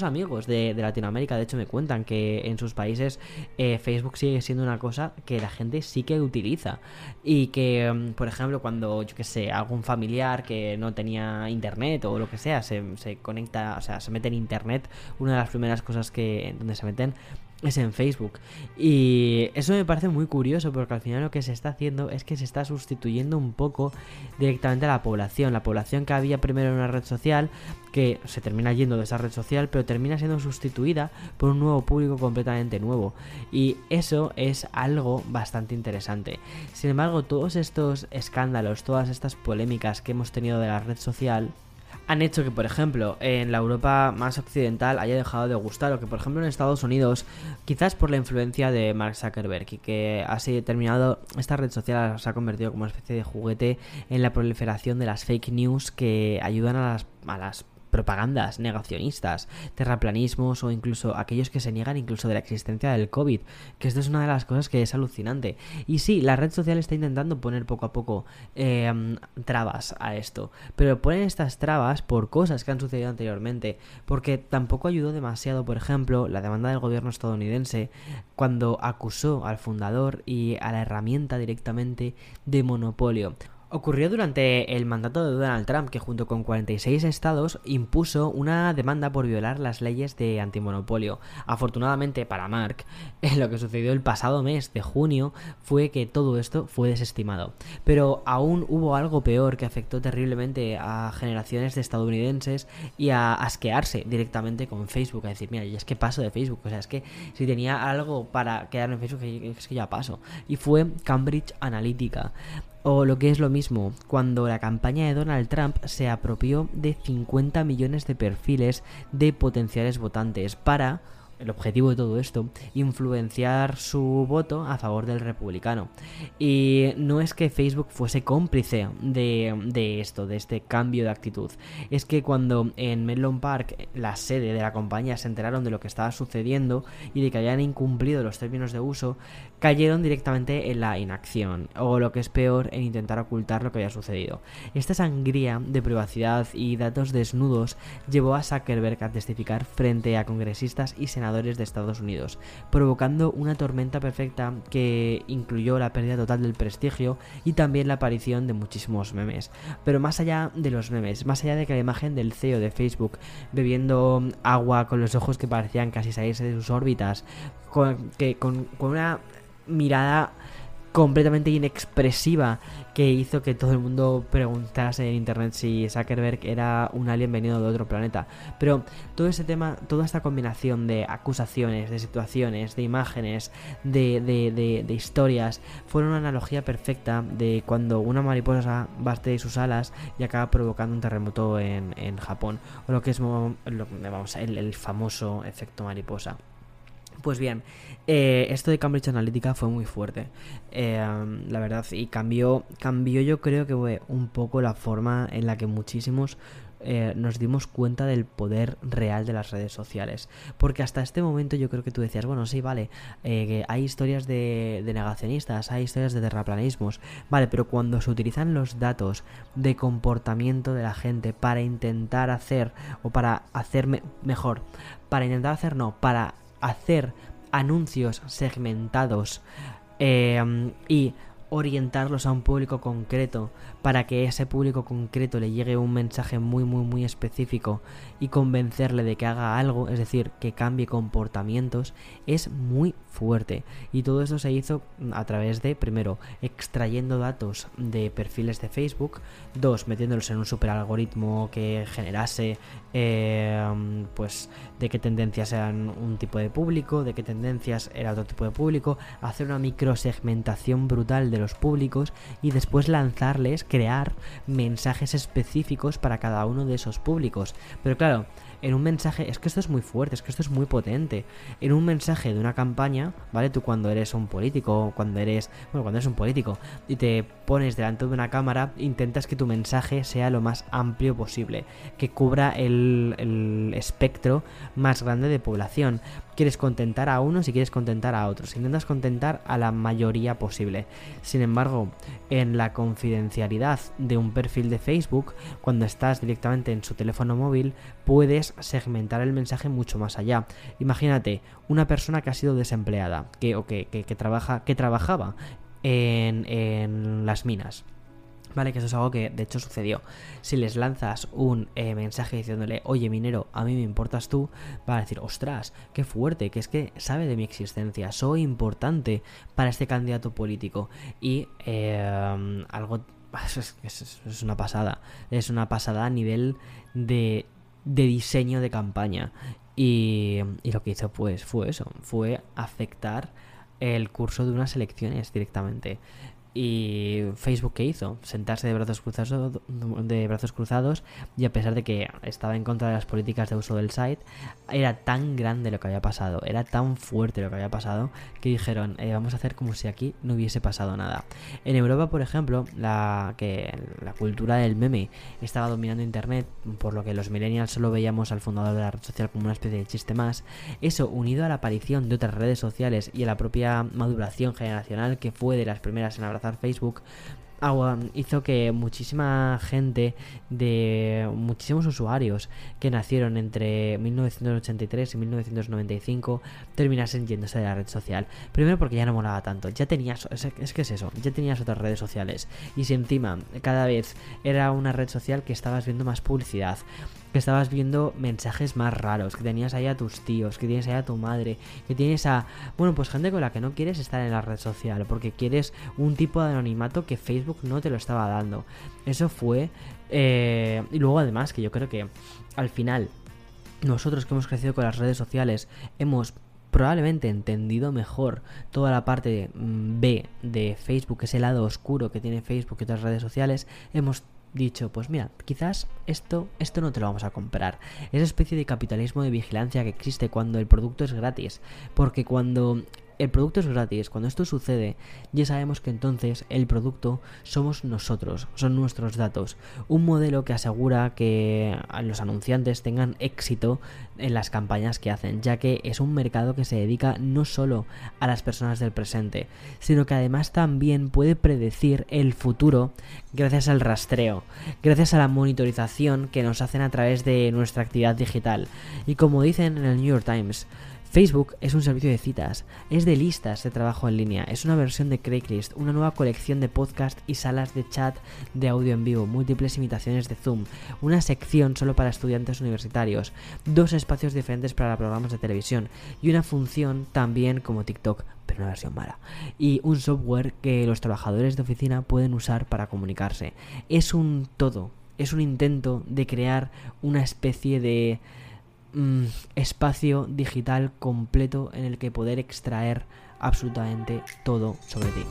Amigos de, Latinoamérica, de hecho, me cuentan que en sus países eh, Facebook sigue siendo una cosa que la gente sí que utiliza. Y que, mm, por ejemplo, cuando, yo que sé, algún familiar que no tenía Internet o lo que sea, se, se conecta, o sea, se mete en Internet, una de las primeras cosas que donde se meten es en Facebook. Y eso me parece muy curioso porque al final lo que se está haciendo es que se está sustituyendo un poco directamente a la población. La población que había primero en una red social, que se termina yendo de esa red social, pero termina siendo sustituida por un nuevo público completamente nuevo. Y eso es algo bastante interesante. Sin embargo, todos estos escándalos, todas estas polémicas que hemos tenido de la red social, han hecho que, por ejemplo, en la Europa más occidental haya dejado de gustar, o que, por ejemplo, en Estados Unidos, quizás por la influencia de Mark Zuckerberg, y que así determinado, esta red social se ha convertido como una especie de juguete en la proliferación de las fake news que ayudan a las, a las propagandas negacionistas, terraplanismos o incluso aquellos que se niegan incluso de la existencia del COVID, que esto es una de las cosas que es alucinante. Y sí, la red social está intentando poner poco a poco em, trabas a esto, pero ponen estas trabas por cosas que han sucedido anteriormente, porque tampoco ayudó demasiado, por ejemplo, la demanda del gobierno estadounidense cuando acusó al fundador y a la herramienta directamente de monopolio. Ocurrió durante el mandato de Donald Trump, que junto con 46 estados impuso una demanda por violar las leyes de antimonopolio. Afortunadamente para Mark, lo que sucedió el pasado mes de junio fue que todo esto fue desestimado. Pero aún hubo algo peor que afectó terriblemente a generaciones de estadounidenses y a asquearse directamente con Facebook. A decir, mira, es que paso de Facebook. O sea, es que si tenía algo para quedarme en Facebook, es que ya paso. Y fue Cambridge Analytica. O lo que es lo mismo, cuando la campaña de Donald Trump se apropió de 50 millones de perfiles de potenciales votantes para el objetivo de todo esto, influenciar su voto a favor del republicano. Y no es que Facebook fuese cómplice de, esto, de este cambio de actitud. Es que cuando en Menlo Park, la sede de la compañía, se enteraron de lo que estaba sucediendo y de que habían incumplido los términos de uso, cayeron directamente en la inacción, o lo que es peor, en intentar ocultar lo que había sucedido. Esta sangría de privacidad y datos desnudos llevó a Zuckerberg a testificar frente a congresistas y senadores de Estados Unidos, provocando una tormenta perfecta que incluyó la pérdida total del prestigio y también la aparición de muchísimos memes. Pero más allá de los memes, más allá de que la imagen del CEO de Facebook bebiendo agua con los ojos que parecían casi salirse de sus órbitas, con, que, con, con una mirada completamente inexpresiva que hizo que todo el mundo preguntase en internet si Zuckerberg era un alien venido de otro planeta. Pero todo ese tema, toda esta combinación de acusaciones, de situaciones, de imágenes, de, de, de, historias, fueron una analogía perfecta de cuando una mariposa bate sus alas y acaba provocando un terremoto en, en Japón, o lo que es vamos, el, el famoso efecto mariposa. Pues bien, eh, esto de Cambridge Analytica fue muy fuerte, eh, la verdad, y cambió, cambió yo creo que fue un poco la forma en la que muchísimos eh, nos dimos cuenta del poder real de las redes sociales. Porque hasta este momento yo creo que tú decías, bueno, sí, vale, que hay historias de, de, negacionistas, hay historias de terraplanismos, vale, pero cuando se utilizan los datos de comportamiento de la gente para intentar hacer, o para hacer mejor, para intentar hacer, no, para hacer anuncios segmentados eh, y orientarlos a un público concreto para que ese público concreto le llegue un mensaje muy muy muy específico y convencerle de que haga algo, es decir, que cambie comportamientos, es muy fuerte. Y todo eso se hizo a través de, primero, extrayendo datos de perfiles de Facebook, dos, metiéndolos en un super algoritmo que generase eh, pues de qué tendencias eran un tipo de público, de qué tendencias era otro tipo de público, hacer una microsegmentación brutal de los públicos y después lanzarles, crear mensajes específicos para cada uno de esos públicos. Pero claro, en un mensaje, es que esto es muy fuerte, es que esto es muy potente. En un mensaje de una campaña, ¿vale? Tú cuando eres un político, cuando eres, bueno, cuando eres un político y te pones delante de una cámara, intentas que tu mensaje sea lo más amplio posible, que cubra el, el espectro más grande de población quieres contentar a unos y quieres contentar a otros. Intentas contentar a la mayoría posible. Sin embargo, en la confidencialidad de un perfil de Facebook, cuando estás directamente en su teléfono móvil, puedes segmentar el mensaje mucho más allá. Imagínate, una persona que ha sido desempleada, que, o que, que, trabaja, que trabajaba en, en las minas Vale, que eso es algo que de hecho sucedió. Si les lanzas un eh, mensaje diciéndole, oye minero, a mí me importas tú, va a decir, ostras, qué fuerte, que es que sabe de mi existencia, soy importante para este candidato político. Y eh, algo... Es, una pasada, es una pasada a nivel de, de diseño de campaña. Y, y lo que hizo pues fue eso, fue afectar el curso de unas elecciones directamente. Y Facebook qué hizo? Sentarse de brazos cruzados, de brazos cruzados y a pesar de que estaba en contra de las políticas de uso del site, era tan grande lo que había pasado, era tan fuerte lo que había pasado que dijeron, eh, vamos a hacer como si aquí no hubiese pasado nada. En Europa, por ejemplo, la que la cultura del meme estaba dominando internet, por lo que los millennials solo veíamos al fundador de la red social como una especie de chiste más. Eso unido a la aparición de otras redes sociales y a la propia maduración generacional que fue de las primeras en abrazar Facebook hizo que muchísima gente de muchísimos usuarios que nacieron entre 1983 y 1995 terminasen yéndose de la red social. Primero porque ya no molaba tanto, ya tenías, es, que es eso, ya tenías otras redes sociales. Y si encima cada vez era una red social que estabas viendo más publicidad, que estabas viendo mensajes más raros, que tenías ahí a tus tíos, que tienes ahí a tu madre, que tienes a, bueno, pues gente con la que no quieres estar en la red social, porque quieres un tipo de anonimato que Facebook no te lo estaba dando. Eso fue... Eh, y luego además que yo creo que al final nosotros que hemos crecido con las redes sociales hemos probablemente entendido mejor toda la parte mm, B de Facebook, que es el lado oscuro que tiene Facebook y otras redes sociales, hemos dicho, pues mira, quizás esto, esto no te lo vamos a comprar. Esa especie de capitalismo de vigilancia que existe cuando el producto es gratis. Porque cuando el producto es gratis. Cuando esto sucede, ya sabemos que entonces el producto somos nosotros, son nuestros datos. Un modelo que asegura que los anunciantes tengan éxito en las campañas que hacen, ya que es un mercado que se dedica no solo a las personas del presente, sino que además también puede predecir el futuro gracias al rastreo, gracias a la monitorización que nos hacen a través de nuestra actividad digital. Y como dicen en el New York Times, Facebook es un servicio de citas, es de listas de trabajo en línea, es una versión de Craigslist, una nueva colección de podcast y salas de chat de audio en vivo, múltiples imitaciones de Zoom, una sección solo para estudiantes universitarios, dos espacios diferentes para programas de televisión y una función también como TikTok, pero una versión mala. Y un software que los trabajadores de oficina pueden usar para comunicarse. Es un todo, es un intento de crear una especie de espacio digital completo en el que poder extraer absolutamente todo sobre ti.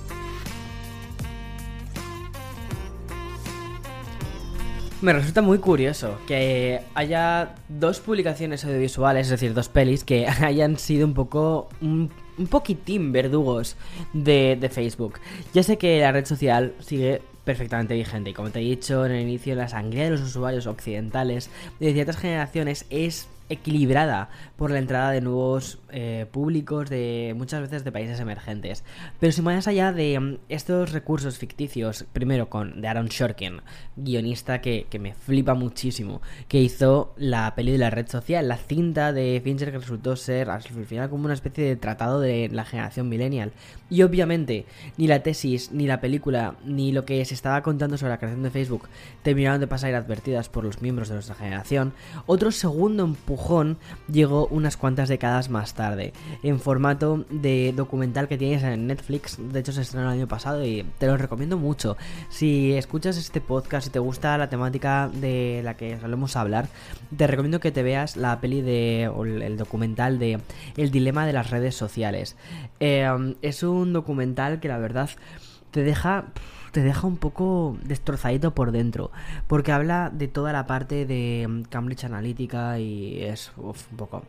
Me resulta muy curioso que haya dos publicaciones audiovisuales, es decir, dos pelis, que hayan sido un poco. un, poquitín verdugos de, Facebook. Ya sé que la red social sigue perfectamente vigente y como te he dicho en el inicio, la sangría de los usuarios occidentales de ciertas generaciones es equilibrada por la entrada de nuevos eh, públicos de muchas veces de países emergentes. Pero si más allá de mm, estos recursos ficticios, primero con de Aaron Shorkin, guionista que, que, me flipa muchísimo, que hizo la peli de la red social, la cinta de Fincher que resultó ser al final como una especie de tratado de la generación millennial. Y obviamente ni la tesis, ni la película, ni lo que se estaba contando sobre la creación de Facebook terminaron de pasar inadvertidas por los miembros de nuestra generación. Otro segundo empujón llegó unas cuantas décadas más tarde, en formato de documental que tienes en Netflix, de hecho se estrenó el año pasado y te lo recomiendo mucho. Si escuchas este podcast y te gusta la temática de la que solemos hablar, te recomiendo que te veas la peli de, o el documental de El dilema de las redes sociales. Eh, es un documental que la verdad te deja te deja un poco destrozadito por dentro. Porque habla de toda la parte de Cambridge Analytica y es un poco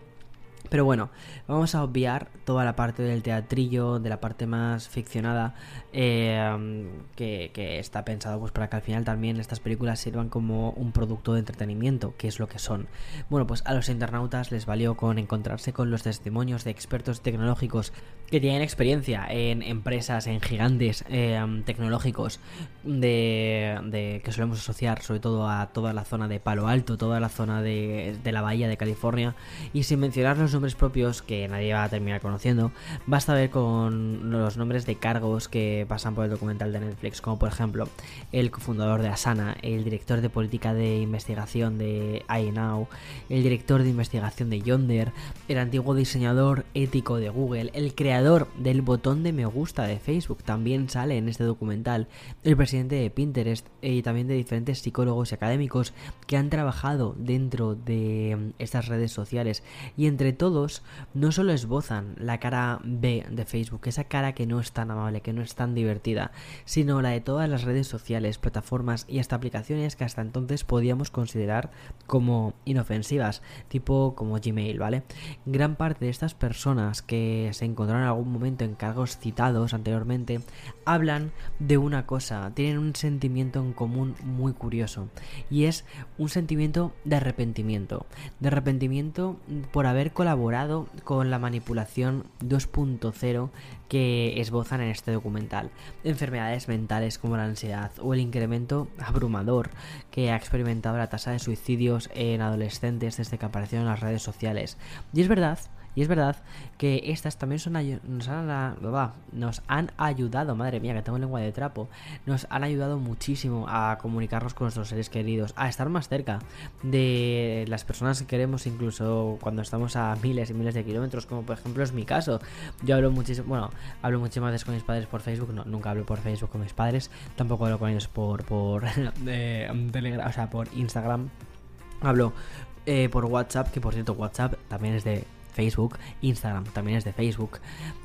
pero bueno, vamos a obviar toda la parte del teatrillo, de la parte más ficcionada, eh, que, está pensado pues para que al final también estas películas sirvan como un producto de entretenimiento, que es lo que son. Bueno, pues a los internautas les valió con encontrarse con los testimonios de expertos tecnológicos que tienen experiencia en empresas, en gigantes eh, tecnológicos de, que solemos asociar sobre todo a toda la zona de Palo Alto, toda la zona de, de la bahía de California, y sin mencionar nombres propios que nadie va a terminar conociendo, basta ver con los nombres de cargos que pasan por el documental de Netflix, como por ejemplo el cofundador de Asana, el director de política de investigación de iNow, el director de investigación de Yonder, el antiguo diseñador ético de Google, el creador del botón de me gusta de Facebook, también sale en este documental, el presidente de Pinterest y también de diferentes psicólogos y académicos que han trabajado dentro de estas redes sociales. Y entre todos no solo esbozan la cara B de Facebook, esa cara que no es tan amable, que no es tan divertida, sino la de todas las redes sociales, plataformas y hasta aplicaciones que hasta entonces podíamos considerar como inofensivas, tipo como Gmail, ¿vale? Gran parte de estas personas que se encontraron en algún momento en cargos citados anteriormente hablan de una cosa, tienen un sentimiento en común muy curioso y es un sentimiento de arrepentimiento, de arrepentimiento por haber colaborado colaborado con la manipulación 2.0 que esbozan en este documental. Enfermedades mentales como la ansiedad o el incremento abrumador que ha experimentado la tasa de suicidios en adolescentes desde que aparecieron en las redes sociales. Y es verdad y es verdad que estas también son nos han, nos han ayudado, madre mía, que tengo lengua de trapo, nos han ayudado muchísimo a comunicarnos con nuestros seres queridos, a estar más cerca de las personas que queremos, incluso cuando estamos a miles y miles de kilómetros, como por ejemplo es mi caso. Yo hablo muchísimo, bueno, hablo muchísimas veces con mis padres por Facebook, no, nunca hablo por Facebook con mis padres, tampoco hablo con ellos por, por Telegram, o sea, por Instagram. Hablo eh, por WhatsApp, que por cierto WhatsApp también es de Facebook, Instagram también es de Facebook,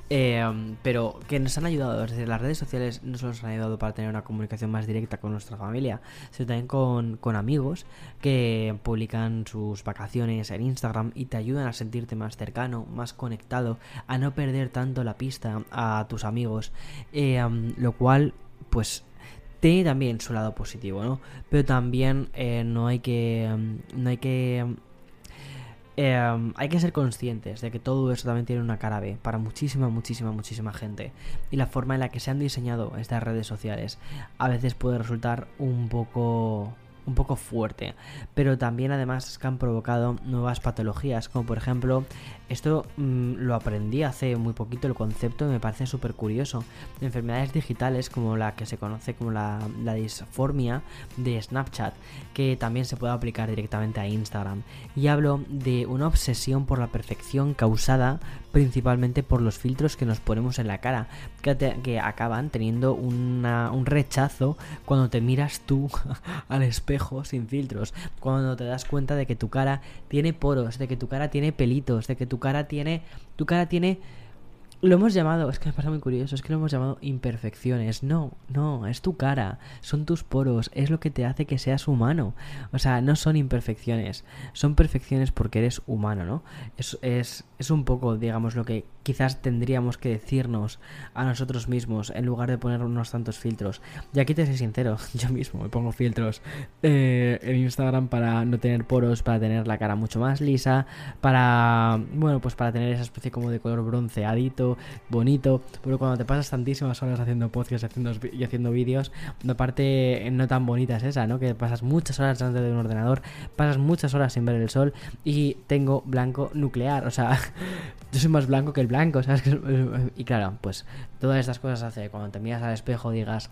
em, pero que nos han ayudado, es decir, las redes sociales no solo nos han ayudado para tener una comunicación más directa con nuestra familia, sino también con, con amigos que publican sus vacaciones en Instagram y te ayudan a sentirte más cercano, más conectado, a no perder tanto la pista a tus amigos, em, lo cual pues tiene también su lado positivo, ¿no? Pero también eh, no hay que em, no hay que Em, hay que ser conscientes de que todo eso también tiene una cara B para muchísima, muchísima, muchísima gente. Y la forma en la que se han diseñado estas redes sociales a veces puede resultar un poco un poco fuerte. Pero también además es que han provocado nuevas patologías, como por ejemplo, esto mm, lo aprendí hace muy poquito el concepto y me parece súper curioso. Enfermedades digitales como la que se conoce como la, la disformia de Snapchat, que también se puede aplicar directamente a Instagram. Y hablo de una obsesión por la perfección causada principalmente por los filtros que nos ponemos en la cara, que, acaban teniendo un rechazo cuando te miras tú al espejo sin filtros, cuando te das cuenta de que tu cara tiene poros, de que tu cara tiene pelitos, de que tu cara tiene, tu cara tiene lo hemos llamado, es que me pasa muy curioso, es que lo hemos llamado imperfecciones. No, no, es tu cara, son tus poros, es lo que te hace que seas humano. O sea, no son imperfecciones, son perfecciones porque eres humano, ¿no? Es, es, es un poco, digamos, lo que quizás tendríamos que decirnos a nosotros mismos en lugar de poner unos tantos filtros. Y aquí te soy sincero, yo mismo me pongo filtros eh, en Instagram para no tener poros, para tener la cara mucho más lisa, para, bueno, pues para tener esa especie como de color bronceadito, bonito, pero cuando te pasas tantísimas horas haciendo podcasts haciendo, y haciendo vídeos, una parte no tan bonita es esa, ¿no? Que pasas muchas horas delante de un ordenador, pasas muchas horas sin ver el sol y tengo blanco nuclear, o sea, yo soy más blanco que el blanco ¿sabes? Y claro, pues todas estas cosas hace cuando te miras al espejo digas,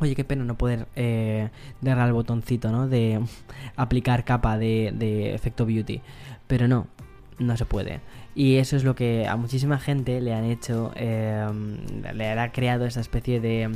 Oye, qué pena no poder eh, darle al botoncito, ¿no? De aplicar capa de, efecto beauty. Pero no, no se puede. Y eso es lo que a muchísima gente le han hecho, eh, le ha creado esa especie de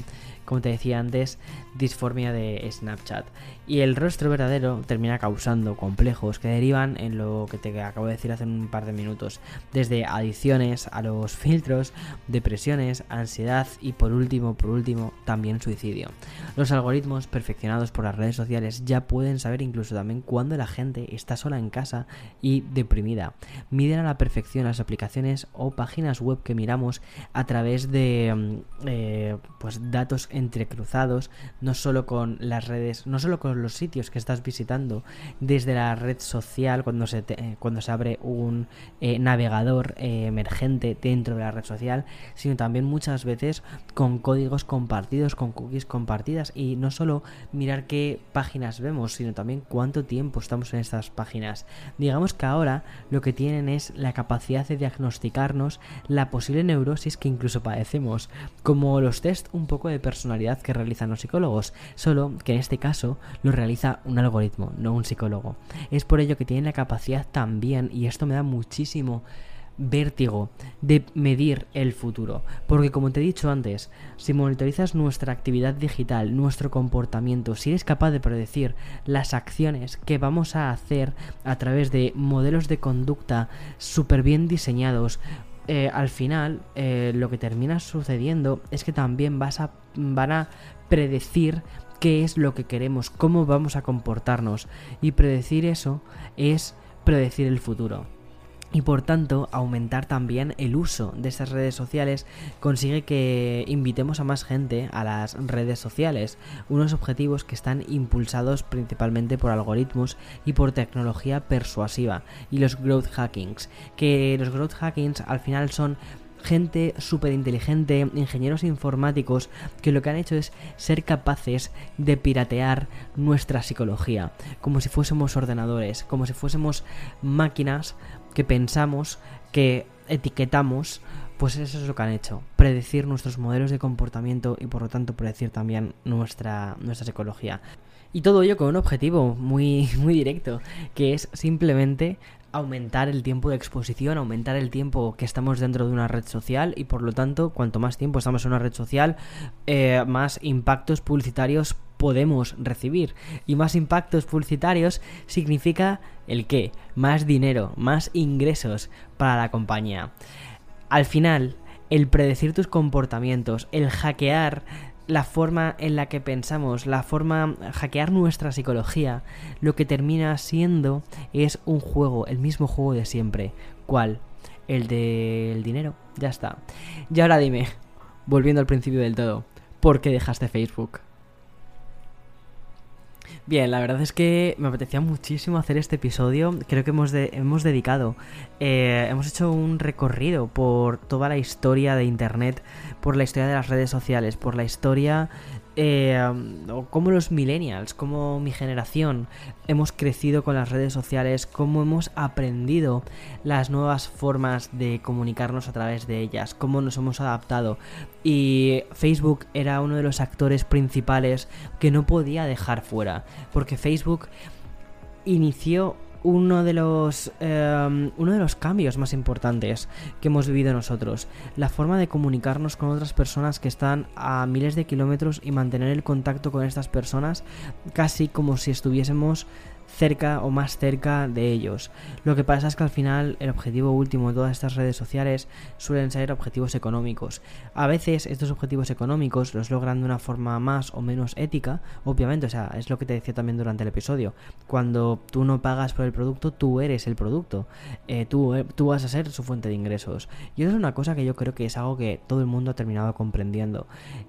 como te decía antes, disformia de Snapchat. Y el rostro verdadero termina causando complejos que derivan en lo que te acabo de decir hace un par de minutos, desde adicciones a los filtros, depresiones, ansiedad y por último, por último, también suicidio. Los algoritmos perfeccionados por las redes sociales ya pueden saber incluso también cuando la gente está sola en casa y deprimida. Miden a la perfección las aplicaciones o páginas web que miramos a través de mm, eh, pues datos entrecruzados, no solo con las redes, no solo con los sitios que estás visitando desde la red social cuando se, eh, cuando se abre un eh, navegador emergente dentro de la red social, sino también muchas veces con códigos compartidos, con cookies compartidas y no solo mirar qué páginas vemos, sino también cuánto tiempo estamos en estas páginas. Digamos que ahora lo que tienen es la capacidad de diagnosticarnos la posible neurosis que incluso padecemos, como los test un poco de personalidad que realizan los psicólogos, solo que en este caso lo realiza un algoritmo, no un psicólogo. Es por ello que tienen la capacidad también, y esto me da muchísimo vértigo de medir el futuro. Porque como te he dicho antes, si monitorizas nuestra actividad digital, nuestro comportamiento, si eres capaz de predecir las acciones que vamos a hacer a través de modelos de conducta súper bien diseñados, eh, al final eh, lo que termina sucediendo es que también vas a, van a predecir qué es lo que queremos, cómo vamos a comportarnos. Y predecir eso es predecir el futuro y por tanto aumentar también el uso de estas redes sociales consigue que invitemos a más gente a las redes sociales, unos objetivos que están impulsados principalmente por algoritmos y por tecnología persuasiva y los growth hackings, que los growth hackings al final son gente súper inteligente, ingenieros informáticos, que lo que han hecho es ser capaces de piratear nuestra psicología, como si fuésemos ordenadores, como si fuésemos máquinas que pensamos, que etiquetamos, pues eso es lo que han hecho, predecir nuestros modelos de comportamiento y por lo tanto predecir también nuestra, nuestra psicología. Y todo ello con un objetivo muy, muy directo, que es simplemente aumentar el tiempo de exposición, aumentar el tiempo que estamos dentro de una red social y por lo tanto, cuanto más tiempo estamos en una red social, eh, más impactos publicitarios podemos recibir. Y más impactos publicitarios significa el qué? Más dinero, más ingresos para la compañía. Al final, el predecir tus comportamientos, el hackear la forma en la que pensamos, la forma hackear nuestra psicología, lo que termina siendo es un juego, el mismo juego de siempre. ¿Cuál? El del dinero. Ya está. Y ahora dime, volviendo al principio del todo, ¿por qué dejaste Facebook? Bien, la verdad es que me apetecía muchísimo hacer este episodio. Creo que hemos, hemos dedicado, eh, hemos hecho un recorrido por toda la historia de Internet, por la historia de las redes sociales, por la historia eh, cómo los millennials, cómo mi generación hemos crecido con las redes sociales, cómo hemos aprendido las nuevas formas de comunicarnos a través de ellas, cómo nos hemos adaptado. Y Facebook era uno de los actores principales que no podía dejar fuera, porque Facebook inició uno de los em, uno de los cambios más importantes que hemos vivido nosotros. La forma de comunicarnos con otras personas que están a miles de kilómetros y mantener el contacto con estas personas casi como si estuviésemos cerca o más cerca de ellos. Lo que pasa es que al final el objetivo último de todas estas redes sociales suelen ser objetivos económicos. A veces estos objetivos económicos los logran de una forma más o menos ética, obviamente, o sea, es lo que te decía también durante el episodio. Cuando tú no pagas por el producto, tú eres el producto. Eh, tú, eh, tú vas a ser su fuente de ingresos. Y eso es una cosa que yo creo que es algo que todo el mundo ha terminado comprendiendo.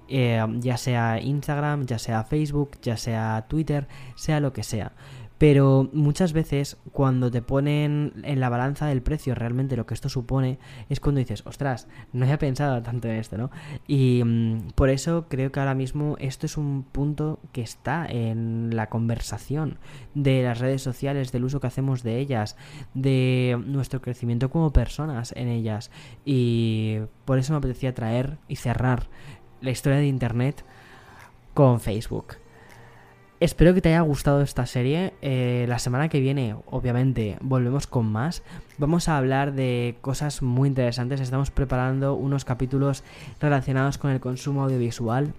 Eh, ya sea Instagram, ya sea Facebook, ya sea Twitter, sea lo que sea. Pero muchas veces cuando te ponen en la balanza del precio realmente lo que esto supone es cuando dices, ostras, no había pensado tanto en esto, ¿no? Y mm, por eso creo que ahora mismo esto es un punto que está en la conversación de las redes sociales, del uso que hacemos de ellas, de nuestro crecimiento como personas en ellas. Y por eso me apetecía traer y cerrar la historia de Internet con Facebook. Espero que te haya gustado esta serie. Eh, la semana que viene, obviamente, volvemos con más. Vamos a hablar de cosas muy interesantes. Estamos preparando unos capítulos relacionados con el consumo audiovisual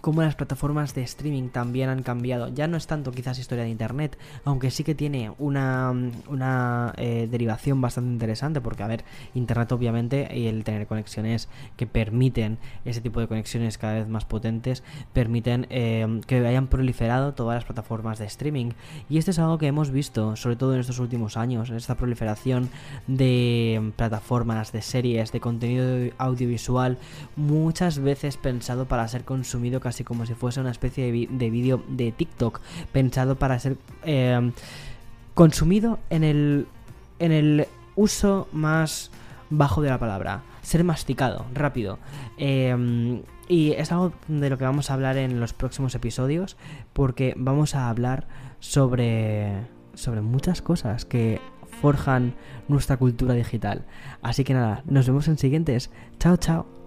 cómo las plataformas de streaming también han cambiado. Ya no es tanto quizás historia de Internet, aunque sí que tiene una, una eh, derivación bastante interesante, porque a ver, Internet obviamente y el tener conexiones que permiten ese tipo de conexiones cada vez más potentes, permiten eh, que hayan proliferado todas las plataformas de streaming. Y esto es algo que hemos visto, sobre todo en estos últimos años, en esta proliferación de plataformas, de series, de contenido audiovisual, muchas veces pensado para ser consumido así como si fuese una especie de, vídeo de TikTok pensado para ser em, consumido en el, en el uso más bajo de la palabra, ser masticado, rápido. Em, y es algo de lo que vamos a hablar en los próximos episodios, porque vamos a hablar sobre, sobre muchas cosas que forjan nuestra cultura digital. Así que nada, nos vemos en siguientes. Chao, chao.